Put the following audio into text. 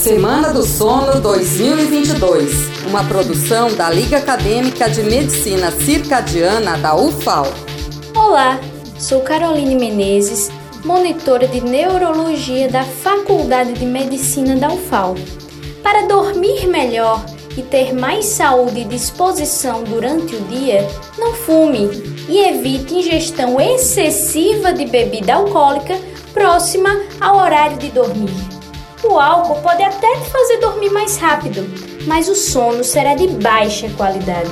Semana do Sono 2022, uma produção da Liga Acadêmica de Medicina Circadiana da UFAL. Olá, sou Caroline Menezes, monitora de Neurologia da Faculdade de Medicina da UFAL. Para dormir melhor e ter mais saúde e disposição durante o dia, não fume e evite ingestão excessiva de bebida alcoólica próxima ao horário de dormir. O álcool pode até te fazer dormir mais rápido, mas o sono será de baixa qualidade.